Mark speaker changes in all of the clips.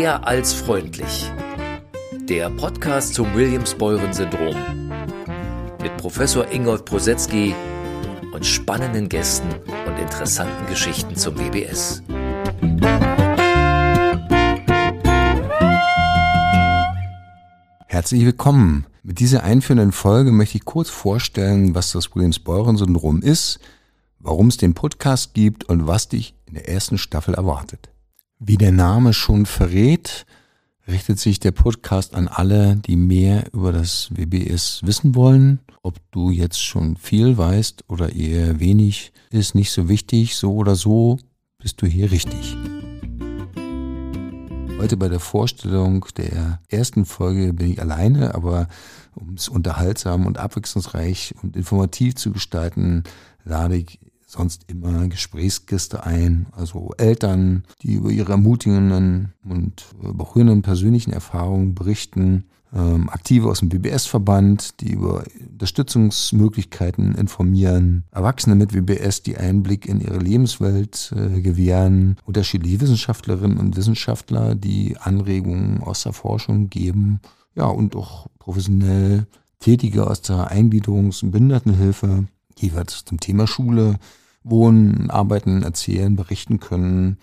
Speaker 1: Mehr als freundlich. Der Podcast zum Williams-Beuren-Syndrom. Mit Professor Ingolf Prosetzky und spannenden Gästen und interessanten Geschichten zum WBS.
Speaker 2: Herzlich willkommen. Mit dieser einführenden Folge möchte ich kurz vorstellen, was das Williams-Beuren-Syndrom ist, warum es den Podcast gibt und was dich in der ersten Staffel erwartet. Wie der Name schon verrät, richtet sich der Podcast an alle, die mehr über das WBS wissen wollen. Ob du jetzt schon viel weißt oder eher wenig, ist nicht so wichtig. So oder so bist du hier richtig. Heute bei der Vorstellung der ersten Folge bin ich alleine, aber um es unterhaltsam und abwechslungsreich und informativ zu gestalten, lade ich sonst immer Gesprächsgäste ein, also Eltern, die über ihre ermutigenden und berührenden persönlichen Erfahrungen berichten, ähm, Aktive aus dem BBS-Verband, die über Unterstützungsmöglichkeiten informieren, Erwachsene mit WBS, die Einblick in ihre Lebenswelt äh, gewähren, unterschiedliche Wissenschaftlerinnen und Wissenschaftler, die Anregungen aus der Forschung geben, ja, und auch professionell Tätige aus der Eingliederungs- und Behindertenhilfe, jeweils zum Thema Schule, Wohnen, Arbeiten, Erzählen, berichten können.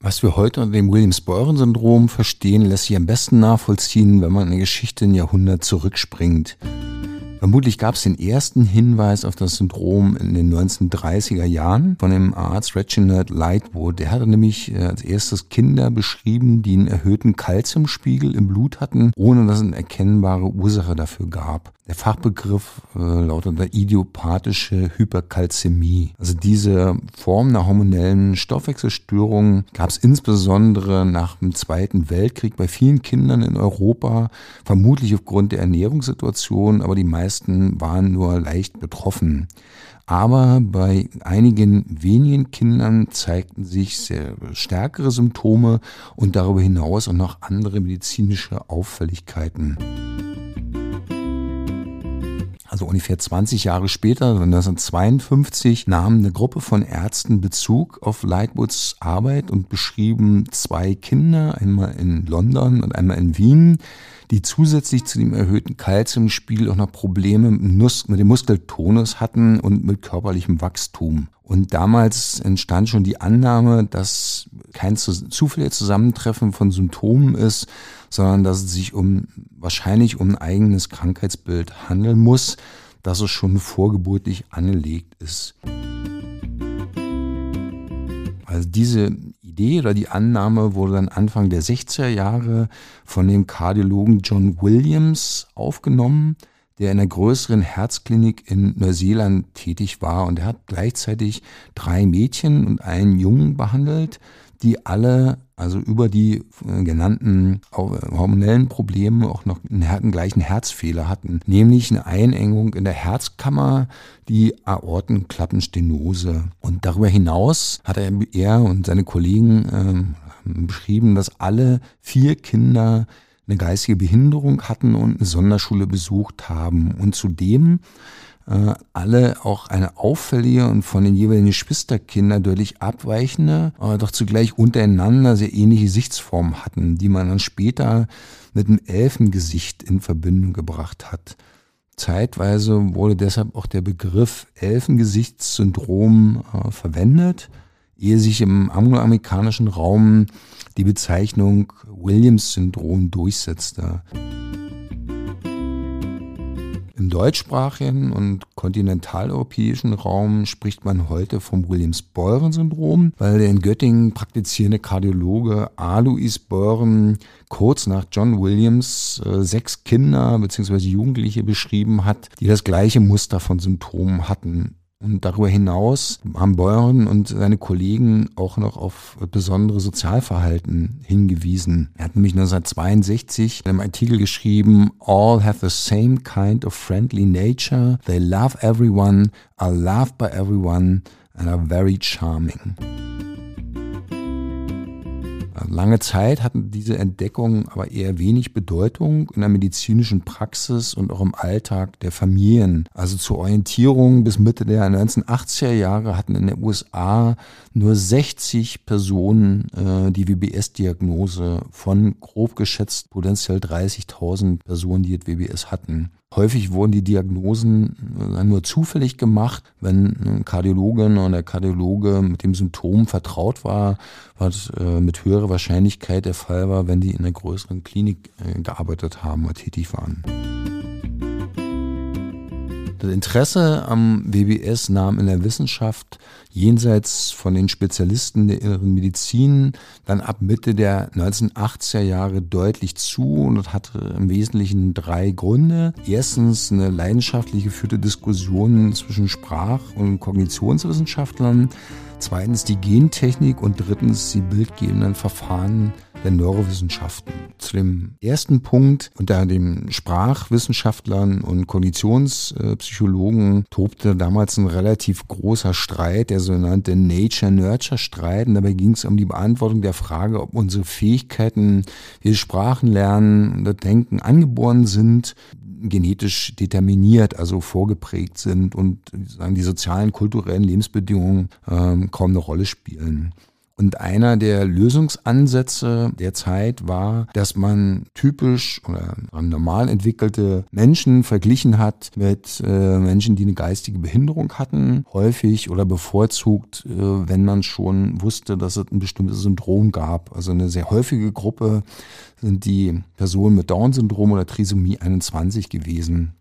Speaker 2: Was wir heute unter dem Williams-Beuren-Syndrom verstehen, lässt sich am besten nachvollziehen, wenn man eine Geschichte ein Jahrhundert zurückspringt. Vermutlich gab es den ersten Hinweis auf das Syndrom in den 1930er Jahren von dem Arzt Reginald Lightwood. Der hatte nämlich äh, als erstes Kinder beschrieben, die einen erhöhten Kalziumspiegel im Blut hatten, ohne dass es eine erkennbare Ursache dafür gab. Der Fachbegriff äh, lautete idiopathische Hyperkalzämie. Also diese Form einer hormonellen Stoffwechselstörung gab es insbesondere nach dem Zweiten Weltkrieg bei vielen Kindern in Europa, vermutlich aufgrund der Ernährungssituation, aber die meisten waren nur leicht betroffen. Aber bei einigen wenigen Kindern zeigten sich sehr stärkere Symptome und darüber hinaus auch noch andere medizinische Auffälligkeiten. Also ungefähr 20 Jahre später, 1952, nahm eine Gruppe von Ärzten Bezug auf Lightwoods Arbeit und beschrieben zwei Kinder, einmal in London und einmal in Wien, die zusätzlich zu dem erhöhten Kalziumspiegel auch noch Probleme mit dem Muskeltonus hatten und mit körperlichem Wachstum. Und damals entstand schon die Annahme, dass kein zufälliges Zusammentreffen von Symptomen ist, sondern dass es sich um wahrscheinlich um ein eigenes Krankheitsbild handeln muss, dass es schon vorgeburtlich angelegt ist. Also diese Idee oder die Annahme wurde dann Anfang der 60er Jahre von dem Kardiologen John Williams aufgenommen, der in einer größeren Herzklinik in Neuseeland tätig war. Und er hat gleichzeitig drei Mädchen und einen Jungen behandelt, die alle also über die äh, genannten hormonellen Probleme auch noch einen gleichen Herzfehler hatten, nämlich eine Einengung in der Herzkammer, die Aortenklappenstenose. Und darüber hinaus hat er, und seine Kollegen äh, beschrieben, dass alle vier Kinder eine geistige Behinderung hatten und eine Sonderschule besucht haben. Und zudem äh, alle auch eine auffällige und von den jeweiligen Geschwisterkindern deutlich abweichende, aber doch zugleich untereinander sehr ähnliche Gesichtsformen hatten, die man dann später mit dem Elfengesicht in Verbindung gebracht hat. Zeitweise wurde deshalb auch der Begriff Elfengesichtssyndrom äh, verwendet, ehe sich im angloamerikanischen Raum die Bezeichnung Williams-Syndrom durchsetzte. Im deutschsprachigen und kontinentaleuropäischen Raum spricht man heute vom Williams-Beuren-Syndrom, weil der in Göttingen praktizierende Kardiologe Alois Beuren kurz nach John Williams äh, sechs Kinder bzw. Jugendliche beschrieben hat, die das gleiche Muster von Symptomen hatten. Und darüber hinaus haben Beuren und seine Kollegen auch noch auf besondere Sozialverhalten hingewiesen. Er hat nämlich 1962 in einem Artikel geschrieben, All have the same kind of friendly nature. They love everyone, are loved by everyone and are very charming. Lange Zeit hatten diese Entdeckungen aber eher wenig Bedeutung in der medizinischen Praxis und auch im Alltag der Familien. Also zur Orientierung bis Mitte der 1980er Jahre hatten in den USA nur 60 Personen äh, die WBS-Diagnose von grob geschätzt potenziell 30.000 Personen, die WBS hatten. Häufig wurden die Diagnosen äh, nur zufällig gemacht, wenn ein Kardiologin oder der Kardiologe mit dem Symptom vertraut war, was äh, mit höherer Wahrscheinlichkeit der Fall war, wenn die in einer größeren Klinik äh, gearbeitet haben oder tätig waren. Das Interesse am WBS nahm in der Wissenschaft jenseits von den Spezialisten der inneren Medizin dann ab Mitte der 1980er Jahre deutlich zu und hatte im Wesentlichen drei Gründe. Erstens eine leidenschaftlich geführte Diskussion zwischen Sprach- und Kognitionswissenschaftlern, zweitens die Gentechnik und drittens die bildgebenden Verfahren der Neurowissenschaften. Zu dem ersten Punkt, unter den Sprachwissenschaftlern und Konditionspsychologen tobte damals ein relativ großer Streit, der sogenannte Nature-Nurture-Streit. Und dabei ging es um die Beantwortung der Frage, ob unsere Fähigkeiten, wie Sprachen lernen und Denken angeboren sind, genetisch determiniert, also vorgeprägt sind und sagen, die sozialen, kulturellen Lebensbedingungen ähm, kaum eine Rolle spielen. Und einer der Lösungsansätze der Zeit war, dass man typisch oder normal entwickelte Menschen verglichen hat mit äh, Menschen, die eine geistige Behinderung hatten, häufig oder bevorzugt, äh, wenn man schon wusste, dass es ein bestimmtes Syndrom gab. Also eine sehr häufige Gruppe sind die Personen mit Down-Syndrom oder Trisomie 21 gewesen.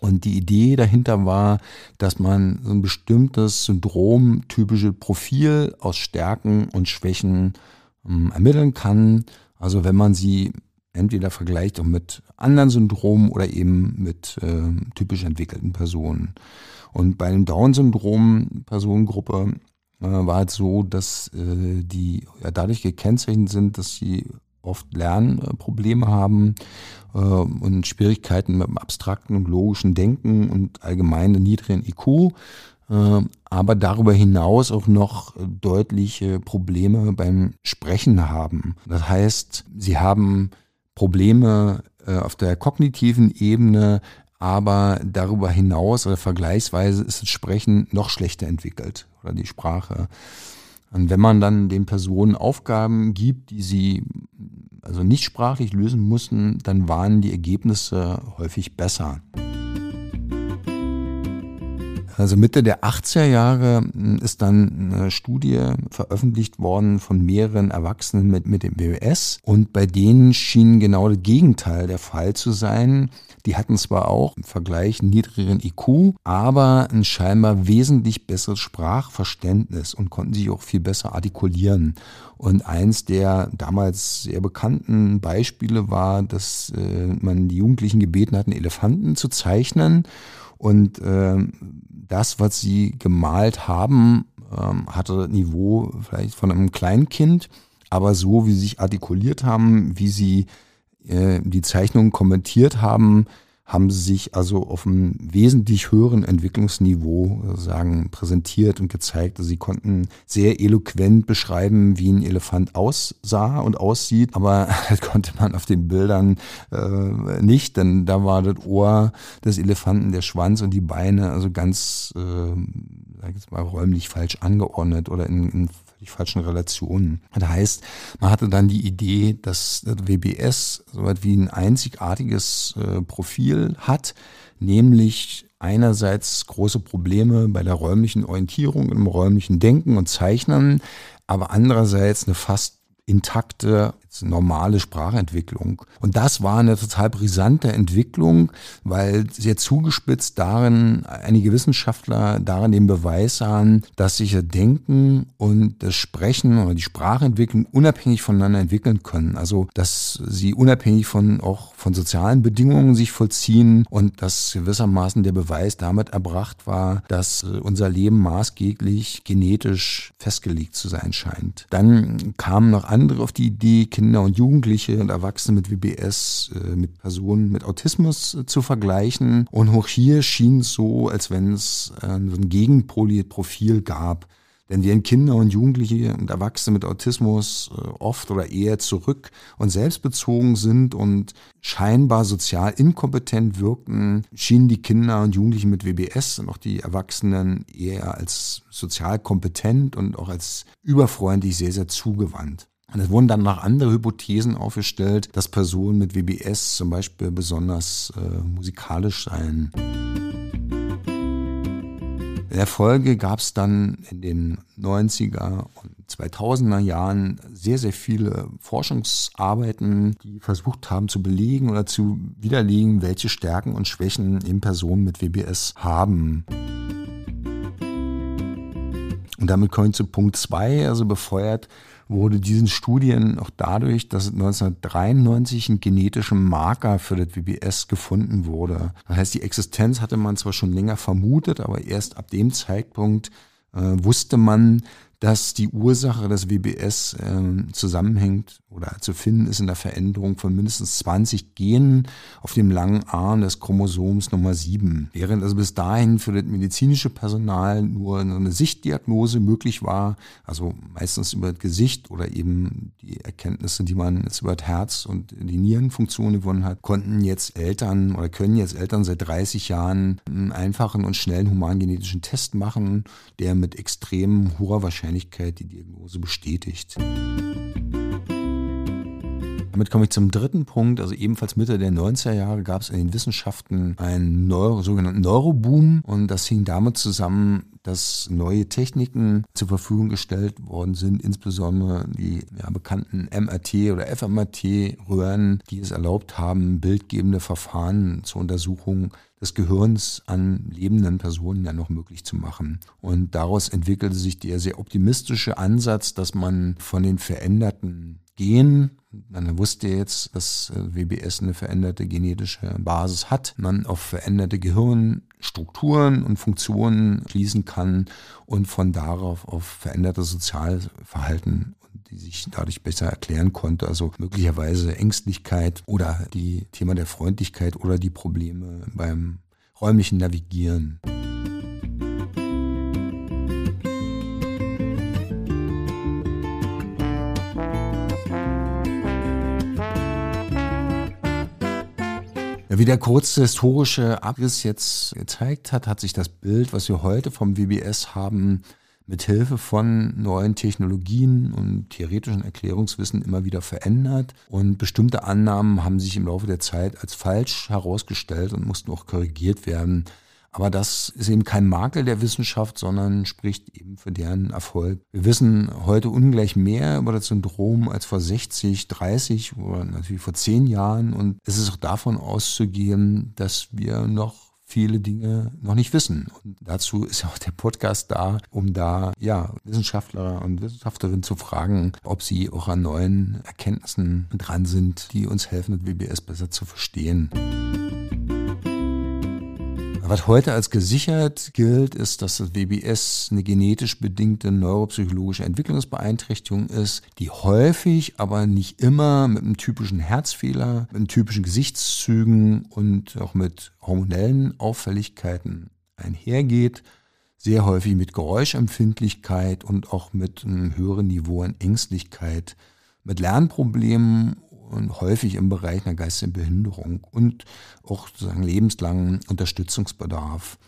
Speaker 2: Und die Idee dahinter war, dass man so ein bestimmtes syndromtypische Profil aus Stärken und Schwächen ähm, ermitteln kann. Also wenn man sie entweder vergleicht mit anderen Syndromen oder eben mit äh, typisch entwickelten Personen. Und bei dem Down-Syndrom-Personengruppe äh, war es so, dass äh, die ja dadurch gekennzeichnet sind, dass sie oft Lernprobleme haben äh, und Schwierigkeiten mit dem abstrakten und logischen Denken und allgemein niedrigen IQ, äh, aber darüber hinaus auch noch deutliche Probleme beim Sprechen haben. Das heißt, sie haben Probleme äh, auf der kognitiven Ebene, aber darüber hinaus oder vergleichsweise ist das Sprechen noch schlechter entwickelt oder die Sprache. Und wenn man dann den Personen Aufgaben gibt, die sie also nicht sprachlich lösen mussten, dann waren die Ergebnisse häufig besser. Also Mitte der 80er Jahre hm, ist dann eine Studie veröffentlicht worden von mehreren Erwachsenen mit, mit dem WWS und bei denen schien genau das Gegenteil der Fall zu sein. Die hatten zwar auch im Vergleich niedrigeren IQ, aber ein scheinbar wesentlich besseres Sprachverständnis und konnten sich auch viel besser artikulieren. Und eins der damals sehr bekannten Beispiele war, dass äh, man die Jugendlichen gebeten hat, einen Elefanten zu zeichnen. Und äh, das, was sie gemalt haben, ähm, hatte Niveau vielleicht von einem Kleinkind, aber so, wie sie sich artikuliert haben, wie sie äh, die Zeichnungen kommentiert haben, haben sie sich also auf einem wesentlich höheren Entwicklungsniveau äh, sagen, präsentiert und gezeigt. Also sie konnten sehr eloquent beschreiben, wie ein Elefant aussah und aussieht, aber das konnte man auf den Bildern äh, nicht, denn da war das Ohr des Elefanten, der Schwanz und die Beine also ganz, äh, sag ich jetzt mal, räumlich falsch angeordnet oder in, in völlig falschen Relationen. Das heißt, man hatte dann die Idee, dass das WBS so etwas wie ein einzigartiges äh, Profil hat, nämlich einerseits große Probleme bei der räumlichen Orientierung, im räumlichen Denken und Zeichnen, aber andererseits eine fast intakte, normale Sprachentwicklung. Und das war eine total brisante Entwicklung, weil sehr zugespitzt darin einige Wissenschaftler darin den Beweis sahen, dass sich das Denken und das Sprechen oder die Sprachentwicklung unabhängig voneinander entwickeln können. Also, dass sie unabhängig von auch von sozialen Bedingungen sich vollziehen und dass gewissermaßen der Beweis damit erbracht war, dass unser Leben maßgeblich genetisch festgelegt zu sein scheint. Dann kamen noch andere auf die Idee, Kinder und Jugendliche und Erwachsene mit WBS, äh, mit Personen mit Autismus äh, zu vergleichen. Und auch hier schien es so, als wenn es äh, so ein Gegenpolierprofil gab Denn während Kinder und Jugendliche und Erwachsene mit Autismus äh, oft oder eher zurück und selbstbezogen sind und scheinbar sozial inkompetent wirkten, schienen die Kinder und Jugendlichen mit WBS und auch die Erwachsenen eher als sozial kompetent und auch als überfreundlich sehr, sehr zugewandt. Und es wurden dann noch andere Hypothesen aufgestellt, dass Personen mit WBS zum Beispiel besonders äh, musikalisch seien. In der Folge gab es dann in den 90er und 2000er Jahren sehr, sehr viele Forschungsarbeiten, die versucht haben zu belegen oder zu widerlegen, welche Stärken und Schwächen eben Personen mit WBS haben. Und damit komme ich zu Punkt zwei, also befeuert wurde diesen Studien auch dadurch, dass 1993 ein genetischer Marker für das WBS gefunden wurde. Das heißt, die Existenz hatte man zwar schon länger vermutet, aber erst ab dem Zeitpunkt äh, wusste man, dass die Ursache des WBS äh, zusammenhängt oder zu finden ist in der Veränderung von mindestens 20 Genen auf dem langen Arm des Chromosoms Nummer 7. Während also bis dahin für das medizinische Personal nur eine Sichtdiagnose möglich war, also meistens über das Gesicht oder eben die Erkenntnisse, die man jetzt über das Herz und die Nierenfunktion gewonnen hat, konnten jetzt Eltern oder können jetzt Eltern seit 30 Jahren einen einfachen und schnellen humangenetischen Test machen, der mit extrem hoher Wahrscheinlichkeit die Diagnose bestätigt. Damit komme ich zum dritten Punkt. Also ebenfalls Mitte der 90er Jahre gab es in den Wissenschaften einen Neuro, sogenannten Neuroboom und das hing damit zusammen, dass neue Techniken zur Verfügung gestellt worden sind, insbesondere die ja, bekannten MRT oder FMRT-Röhren, die es erlaubt haben, bildgebende Verfahren zur Untersuchung des Gehirns an lebenden Personen ja noch möglich zu machen. Und daraus entwickelte sich der sehr optimistische Ansatz, dass man von den veränderten Gen man wusste jetzt, dass äh, WBS eine veränderte genetische Basis hat, man auf veränderte Gehirnstrukturen und Funktionen schließen kann und von darauf auf veränderte Sozialverhalten die sich dadurch besser erklären konnte. Also möglicherweise Ängstlichkeit oder die Thema der Freundlichkeit oder die Probleme beim räumlichen Navigieren. Wie der kurze historische Abriss jetzt gezeigt hat, hat sich das Bild, was wir heute vom WBS haben, mit Hilfe von neuen Technologien und theoretischen Erklärungswissen immer wieder verändert. Und bestimmte Annahmen haben sich im Laufe der Zeit als falsch herausgestellt und mussten auch korrigiert werden. Aber das ist eben kein Makel der Wissenschaft, sondern spricht eben für deren Erfolg. Wir wissen heute ungleich mehr über das Syndrom als vor 60, 30 oder natürlich vor 10 Jahren. Und es ist auch davon auszugehen, dass wir noch viele Dinge noch nicht wissen. Und dazu ist auch der Podcast da, um da ja Wissenschaftler und Wissenschaftlerinnen zu fragen, ob sie auch an neuen Erkenntnissen dran sind, die uns helfen, das WBS besser zu verstehen. Was heute als gesichert gilt, ist, dass das WBS eine genetisch bedingte neuropsychologische Entwicklungsbeeinträchtigung ist, die häufig, aber nicht immer mit einem typischen Herzfehler, mit typischen Gesichtszügen und auch mit hormonellen Auffälligkeiten einhergeht, sehr häufig mit Geräuschempfindlichkeit und auch mit einem höheren Niveau an Ängstlichkeit, mit Lernproblemen und häufig im Bereich einer geistigen Behinderung und auch sozusagen lebenslangen Unterstützungsbedarf.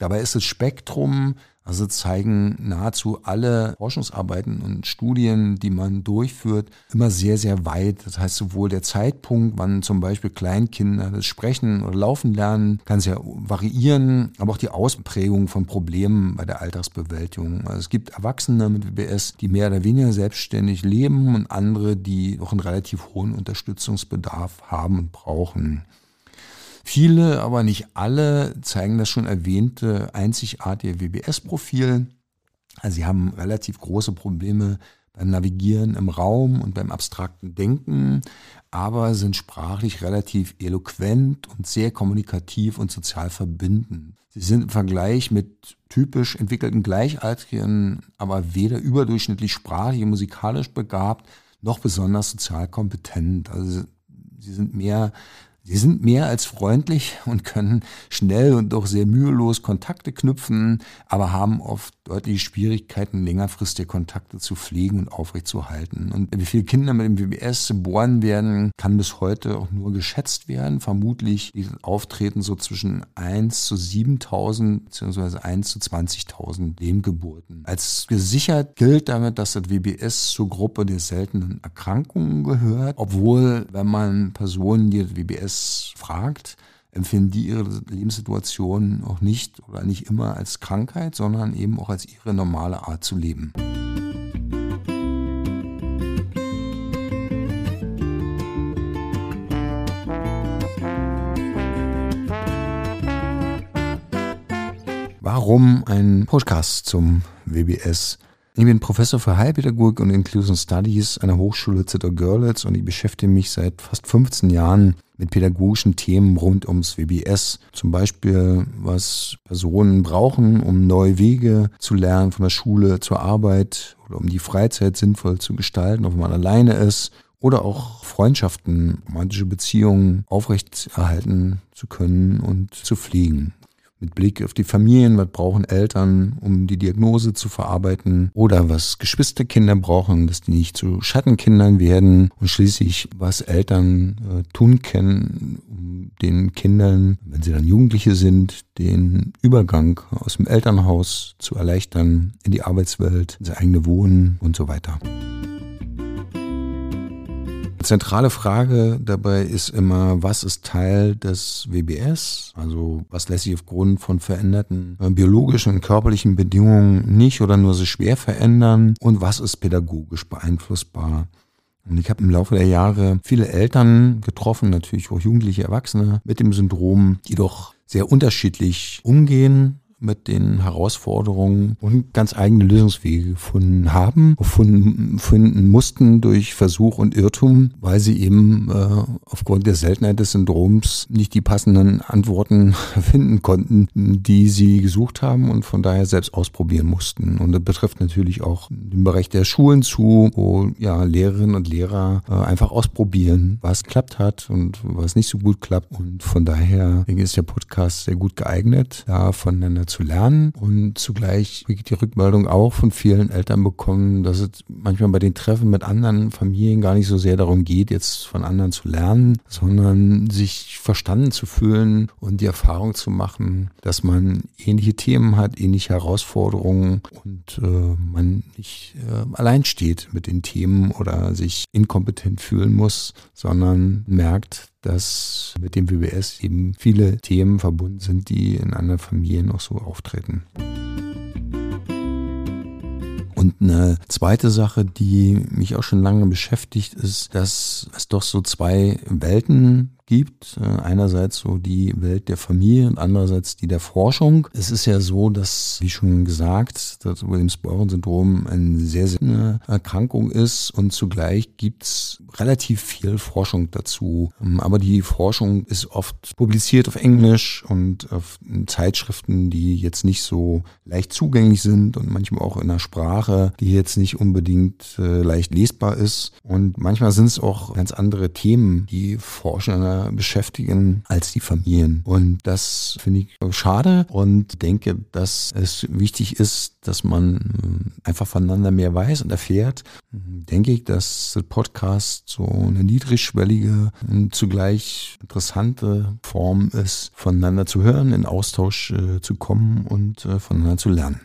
Speaker 2: Dabei ist das Spektrum also zeigen nahezu alle Forschungsarbeiten und Studien, die man durchführt, immer sehr, sehr weit. Das heißt, sowohl der Zeitpunkt, wann zum Beispiel Kleinkinder das Sprechen oder Laufen lernen, kann sehr variieren, aber auch die Ausprägung von Problemen bei der Alltagsbewältigung. Also es gibt Erwachsene mit WBS, die mehr oder weniger selbstständig leben und andere, die auch einen relativ hohen Unterstützungsbedarf haben und brauchen. Viele, aber nicht alle, zeigen das schon erwähnte einzigartige WBS-Profil. Also sie haben relativ große Probleme beim Navigieren im Raum und beim abstrakten Denken, aber sind sprachlich relativ eloquent und sehr kommunikativ und sozial verbindend. Sie sind im Vergleich mit typisch entwickelten Gleichaltrigen aber weder überdurchschnittlich sprachlich und musikalisch begabt, noch besonders sozial kompetent. Also sie sind mehr Sie sind mehr als freundlich und können schnell und doch sehr mühelos Kontakte knüpfen, aber haben oft deutliche Schwierigkeiten, längerfristige Kontakte zu pflegen und aufrechtzuerhalten. Und wie viele Kinder mit dem WBS geboren werden, kann bis heute auch nur geschätzt werden. Vermutlich auftreten so zwischen 1 zu 7000 bzw. 1 zu 20.000 Lehngeburten. Als gesichert gilt damit, dass das WBS zur Gruppe der seltenen Erkrankungen gehört, obwohl, wenn man Personen, die das WBS fragt, empfinden die ihre Lebenssituation auch nicht oder nicht immer als Krankheit, sondern eben auch als ihre normale Art zu leben. Warum ein Podcast zum WBS? Ich bin Professor für Heilpädagogik und Inclusion Studies an der Hochschule Zitter Görlitz und ich beschäftige mich seit fast 15 Jahren mit pädagogischen Themen rund ums WBS. Zum Beispiel, was Personen brauchen, um neue Wege zu lernen von der Schule zur Arbeit oder um die Freizeit sinnvoll zu gestalten, ob man alleine ist oder auch Freundschaften, romantische Beziehungen aufrechterhalten zu können und zu pflegen mit Blick auf die Familien, was brauchen Eltern, um die Diagnose zu verarbeiten oder was Geschwisterkinder brauchen, dass die nicht zu Schattenkindern werden und schließlich was Eltern äh, tun können, um den Kindern, wenn sie dann Jugendliche sind, den Übergang aus dem Elternhaus zu erleichtern in die Arbeitswelt, ins eigene Wohnen und so weiter. Zentrale Frage dabei ist immer, was ist Teil des WBS? Also was lässt sich aufgrund von veränderten äh, biologischen und körperlichen Bedingungen nicht oder nur so schwer verändern? Und was ist pädagogisch beeinflussbar? Und ich habe im Laufe der Jahre viele Eltern getroffen, natürlich auch jugendliche Erwachsene mit dem Syndrom, die doch sehr unterschiedlich umgehen mit den Herausforderungen und ganz eigene Lösungswege gefunden haben, finden mussten durch Versuch und Irrtum, weil sie eben äh, aufgrund der Seltenheit des Syndroms nicht die passenden Antworten finden konnten, die sie gesucht haben und von daher selbst ausprobieren mussten. Und das betrifft natürlich auch den Bereich der Schulen zu, wo ja Lehrerinnen und Lehrer äh, einfach ausprobieren, was klappt hat und was nicht so gut klappt. Und von daher ist der Podcast sehr gut geeignet, da voneinander zu lernen und zugleich die Rückmeldung auch von vielen Eltern bekommen, dass es manchmal bei den Treffen mit anderen Familien gar nicht so sehr darum geht, jetzt von anderen zu lernen, sondern sich verstanden zu fühlen und die Erfahrung zu machen, dass man ähnliche Themen hat, ähnliche Herausforderungen und äh, man nicht äh, allein steht mit den Themen oder sich inkompetent fühlen muss, sondern merkt, dass mit dem WBS eben viele Themen verbunden sind, die in anderen Familien auch so auftreten. Und eine zweite Sache, die mich auch schon lange beschäftigt, ist, dass es doch so zwei Welten gibt. Äh, einerseits so die Welt der Familie und andererseits die der Forschung. Es ist ja so, dass, wie schon gesagt, das Williams-Boren-Syndrom eine sehr seltene Erkrankung ist und zugleich gibt's relativ viel Forschung dazu. Ähm, aber die Forschung ist oft publiziert auf Englisch und auf Zeitschriften, die jetzt nicht so leicht zugänglich sind und manchmal auch in einer Sprache, die jetzt nicht unbedingt äh, leicht lesbar ist. Und manchmal sind es auch ganz andere Themen, die Forscher beschäftigen als die Familien. Und das finde ich schade und denke, dass es wichtig ist, dass man äh, einfach voneinander mehr weiß und erfährt. Denke ich, dass Podcast so eine niedrigschwellige und zugleich interessante Form ist, voneinander zu hören, in Austausch äh, zu kommen und äh, voneinander zu lernen.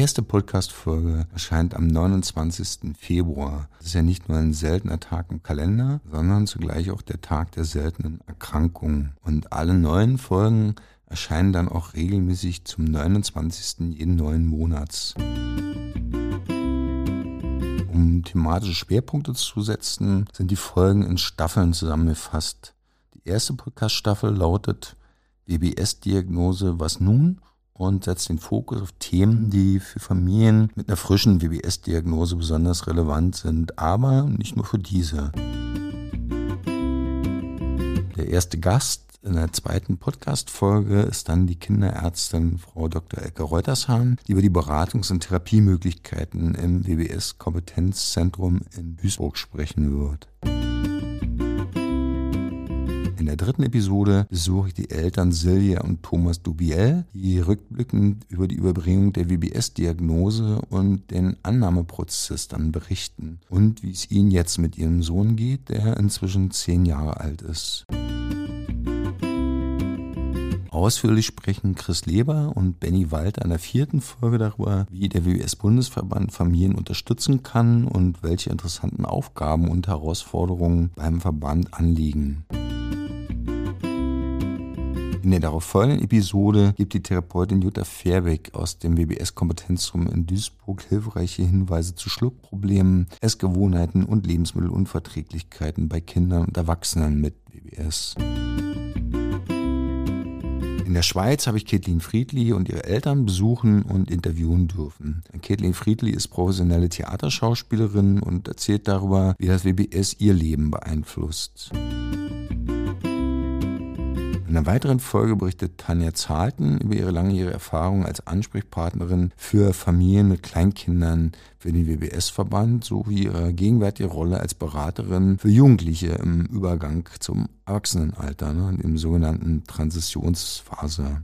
Speaker 2: Erste Podcast-Folge erscheint am 29. Februar. Das ist ja nicht nur ein seltener Tag im Kalender, sondern zugleich auch der Tag der seltenen Erkrankungen. Und alle neuen Folgen erscheinen dann auch regelmäßig zum 29. jeden neuen Monats. Um thematische Schwerpunkte zu setzen, sind die Folgen in Staffeln zusammengefasst. Die erste Podcast-Staffel lautet WBS-Diagnose Was nun? Und setzt den Fokus auf Themen, die für Familien mit einer frischen WBS-Diagnose besonders relevant sind, aber nicht nur für diese. Der erste Gast In der zweiten Podcast-Folge ist dann die Kinderärztin Frau Dr. Elke Reutershahn, die über die Beratungs- und Therapiemöglichkeiten im WBS-Kompetenzzentrum in Duisburg sprechen wird. In der dritten Episode besuche ich die Eltern Silja und Thomas Dubiel, die rückblickend über die Überbringung der WBS-Diagnose und den Annahmeprozess dann berichten und wie es ihnen jetzt mit ihrem Sohn geht, der inzwischen zehn Jahre alt ist. Ausführlich sprechen Chris Leber und Benny Walter in der vierten Folge darüber, wie der WWS-Bundesverband Familien unterstützen kann und welche interessanten Aufgaben und Herausforderungen beim Verband anliegen. In der darauf folgenden Episode gibt die Therapeutin Jutta Fairbeck aus dem WBS-Kompetenzzentrum in Duisburg hilfreiche Hinweise zu Schluckproblemen, Essgewohnheiten und Lebensmittelunverträglichkeiten bei Kindern und Erwachsenen mit WBS. In der Schweiz habe ich Kathleen Friedli und ihre Eltern besuchen und interviewen dürfen. Kathleen Friedli ist professionelle Theaterschauspielerin und erzählt darüber, wie das WBS ihr Leben beeinflusst. In einer weiteren Folge berichtet Tanja Zahlten über ihre langjährige Erfahrung als Ansprechpartnerin für Familien mit Kleinkindern für den WBS-Verband sowie ihre gegenwärtige Rolle als Beraterin für Jugendliche im Übergang zum Erwachsenenalter, ne, im sogenannten Transitionsphase.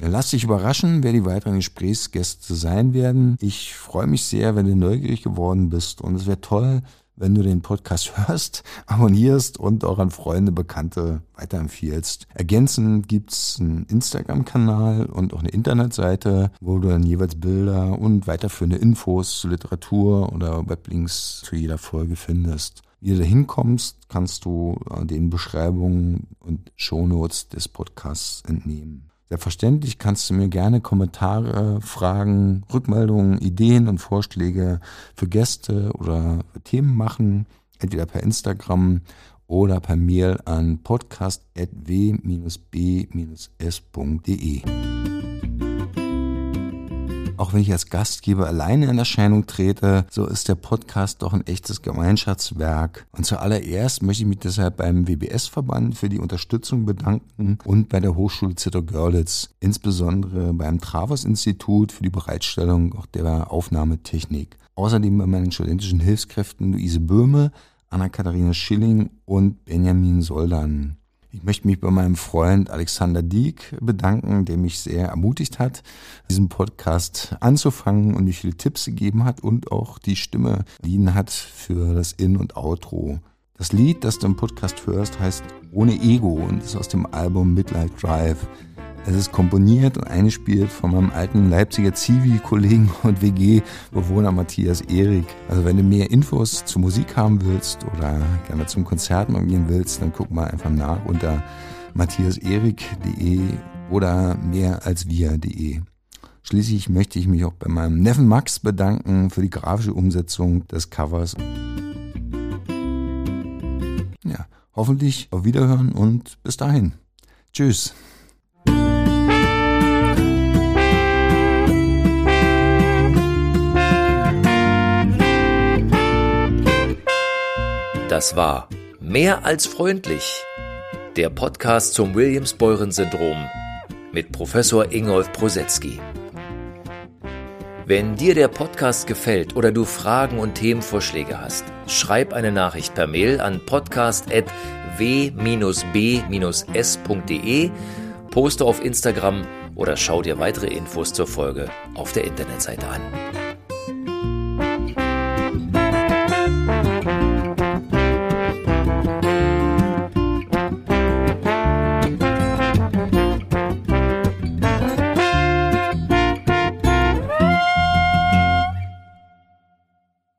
Speaker 2: Lass dich überraschen, wer die weiteren Gesprächsgäste sein werden. Ich freue mich sehr, wenn du neugierig geworden bist und es wäre toll, wenn du den Podcast hörst, abonnierst und auch an Freunde, Bekannte weiterempfiehlst. Ergänzend gibt's einen Instagram-Kanal und auch eine Internetseite, wo du dann jeweils Bilder und weiterführende Infos zu Literatur oder Weblinks zu jeder Folge findest. Wie du da hinkommst, kannst du äh, den Beschreibungen und Shownotes des Podcasts entnehmen. Selbstverständlich kannst du mir gerne Kommentare, Fragen, Rückmeldungen, Ideen und Vorschläge für Gäste oder Themen machen, entweder per Instagram oder per Mail an podcast.w-b-s.de. Auch wenn ich als Gastgeber alleine in Erscheinung trete, so ist der Podcast doch ein echtes Gemeinschaftswerk. Und zuallererst möchte ich mich deshalb beim WBS-Verband für die Unterstützung bedanken und bei der Hochschule Zitter-Görlitz, insbesondere beim Travers-Institut für die Bereitstellung auch der Aufnahmetechnik. Außerdem bei meinen studentischen Hilfskräften Luise Böhme, Anna-Katharina Schilling und Benjamin Soldan. Ich möchte mich bei meinem Freund Alexander Dieck bedanken, der mich sehr ermutigt hat, diesen Podcast anzufangen und mir viele Tipps gegeben hat und auch die Stimme liehen hat für das In- und Outro. Das Lied, das du im Podcast hörst, heißt Ohne Ego und ist aus dem Album Midlight Drive. Es ist komponiert und eingespielt von meinem alten Leipziger Zivi-Kollegen und WG-Bewohner Matthias Erik. Also wenn du mehr Infos zur Musik haben willst oder gerne zum Konzert mal gehen willst, dann guck mal einfach nach unter matthiaserik.de oder mehr als wir.de. Schließlich möchte ich mich auch bei meinem Neffen Max bedanken für die grafische Umsetzung des Covers. Ja, hoffentlich auf Wiederhören und bis dahin. Tschüss.
Speaker 1: Das war Mehr als freundlich. Der Podcast zum Williams-Beuren-Syndrom mit Professor Ingolf Prosetzky. Wenn dir der Podcast gefällt oder du Fragen und Themenvorschläge hast, schreib eine Nachricht per Mail an podcast.w-b-s.de, poste auf Instagram oder schau dir weitere Infos zur Folge auf der Internetseite an.